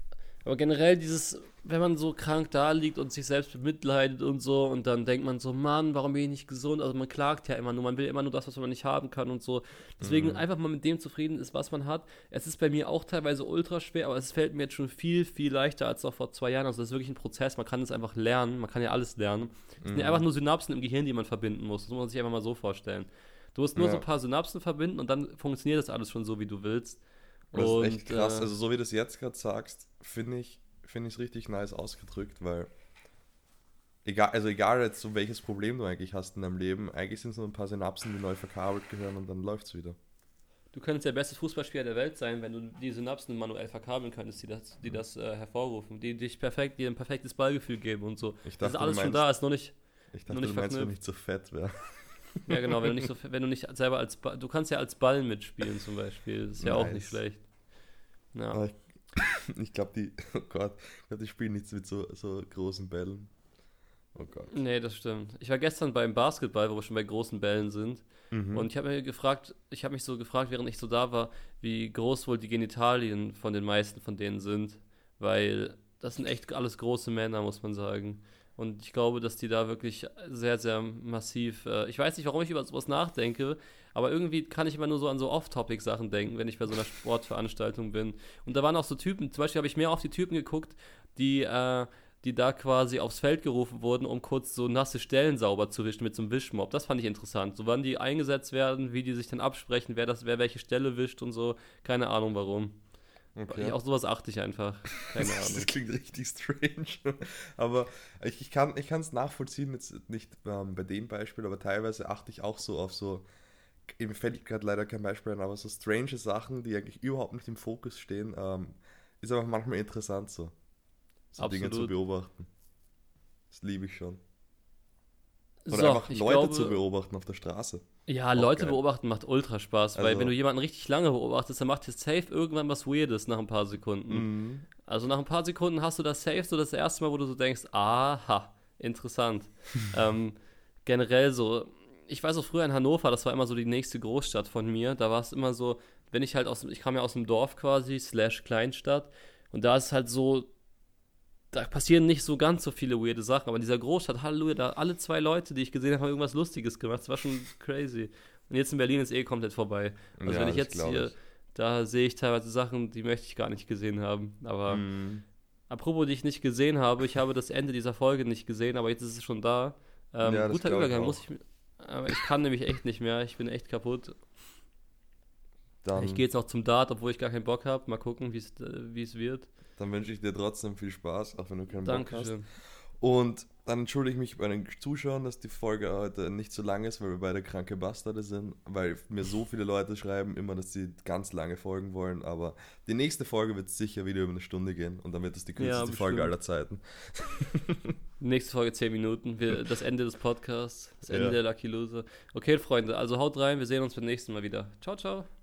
Aber generell dieses, wenn man so krank da liegt und sich selbst bemitleidet und so und dann denkt man so, Mann, warum bin ich nicht gesund? Also man klagt ja immer nur, man will immer nur das, was man nicht haben kann und so. Deswegen mhm. einfach mal mit dem zufrieden ist, was man hat. Es ist bei mir auch teilweise ultra schwer, aber es fällt mir jetzt schon viel, viel leichter als noch vor zwei Jahren. Also das ist wirklich ein Prozess, man kann es einfach lernen, man kann ja alles lernen. Es mhm. sind ja einfach nur Synapsen im Gehirn, die man verbinden muss. Das muss man sich einfach mal so vorstellen. Du musst nur ja. so ein paar Synapsen verbinden und dann funktioniert das alles schon so, wie du willst. Das und, ist echt krass. Äh, also so wie du es jetzt gerade sagst, finde ich finde ich es richtig nice ausgedrückt, weil egal, also egal jetzt so welches Problem du eigentlich hast in deinem Leben, eigentlich sind es nur ein paar Synapsen, die neu verkabelt gehören und dann läuft es wieder. Du könntest der beste Fußballspieler der Welt sein, wenn du die Synapsen manuell verkabeln könntest, die das, die das äh, hervorrufen, die dich perfekt, dir ein perfektes Ballgefühl geben und so. Ich dachte, das ist alles meinst, schon da, ist noch nicht. Ich dachte, nicht du meinst, wenn ich nicht so fett wäre. Ja, genau, wenn du nicht so, wenn du nicht selber als ba du kannst ja als Ball mitspielen zum Beispiel, das ist ja nice. auch nicht schlecht. Ja. Ich glaube, die, oh Gott, ich glaube, die spielen nichts mit so, so großen Bällen. Oh Gott. Nee, das stimmt. Ich war gestern beim Basketball, wo wir schon bei großen Bällen sind. Mhm. Und ich habe mir gefragt, ich habe mich so gefragt, während ich so da war, wie groß wohl die Genitalien von den meisten von denen sind. Weil das sind echt alles große Männer, muss man sagen. Und ich glaube, dass die da wirklich sehr, sehr massiv. Äh, ich weiß nicht, warum ich über sowas nachdenke, aber irgendwie kann ich immer nur so an so Off-Topic-Sachen denken, wenn ich bei so einer Sportveranstaltung bin. Und da waren auch so Typen, zum Beispiel habe ich mehr auf die Typen geguckt, die, äh, die da quasi aufs Feld gerufen wurden, um kurz so nasse Stellen sauber zu wischen mit so einem Wischmob. Das fand ich interessant. So wann die eingesetzt werden, wie die sich dann absprechen, wer das, wer welche Stelle wischt und so. Keine Ahnung warum. Okay. Auch sowas achte ich einfach. Keine Ahnung. das klingt richtig strange. aber ich, ich kann es nachvollziehen, jetzt nicht ähm, bei dem Beispiel, aber teilweise achte ich auch so auf so, mir fällt gerade leider kein Beispiel ein, aber so strange Sachen, die eigentlich überhaupt nicht im Fokus stehen, ähm, ist einfach manchmal interessant so. So Dinge zu beobachten. Das liebe ich schon. Oder so, einfach Leute glaube, zu beobachten auf der Straße. Ja, Auch Leute geil. beobachten macht ultra Spaß, also, weil wenn du jemanden richtig lange beobachtest, dann macht dir safe irgendwann was Weirdes nach ein paar Sekunden. Mhm. Also nach ein paar Sekunden hast du das safe so das erste Mal, wo du so denkst, aha, interessant. ähm, generell so, ich weiß auch früher in Hannover, das war immer so die nächste Großstadt von mir, da war es immer so, wenn ich halt aus, ich kam ja aus dem Dorf quasi, slash Kleinstadt, und da ist es halt so, da passieren nicht so ganz so viele weirde Sachen, aber in dieser Großstadt, Halleluja, da alle zwei Leute, die ich gesehen habe, haben irgendwas Lustiges gemacht. Das war schon crazy. Und jetzt in Berlin ist eh komplett vorbei. Also ja, wenn ich jetzt hier, ich. da sehe ich teilweise Sachen, die möchte ich gar nicht gesehen haben. Aber mm. apropos, die ich nicht gesehen habe, ich habe das Ende dieser Folge nicht gesehen, aber jetzt ist es schon da. Ähm, ja, guter Übergang, muss ich. Aber ich kann nämlich echt nicht mehr. Ich bin echt kaputt. Dann ich gehe jetzt auch zum Dart, obwohl ich gar keinen Bock habe. Mal gucken, wie es wird. Dann wünsche ich dir trotzdem viel Spaß, auch wenn du keinen Dankeschön. Bock hast. Und dann entschuldige ich mich bei den Zuschauern, dass die Folge heute nicht so lang ist, weil wir beide kranke Bastarde sind, weil mir so viele Leute schreiben immer, dass sie ganz lange Folgen wollen, aber die nächste Folge wird sicher wieder über eine Stunde gehen und dann wird es die kürzeste ja, Folge aller Zeiten. Nächste Folge 10 Minuten, wir, das Ende des Podcasts, das Ende ja. der Lucky Loser. Okay, Freunde, also haut rein, wir sehen uns beim nächsten Mal wieder. Ciao, ciao.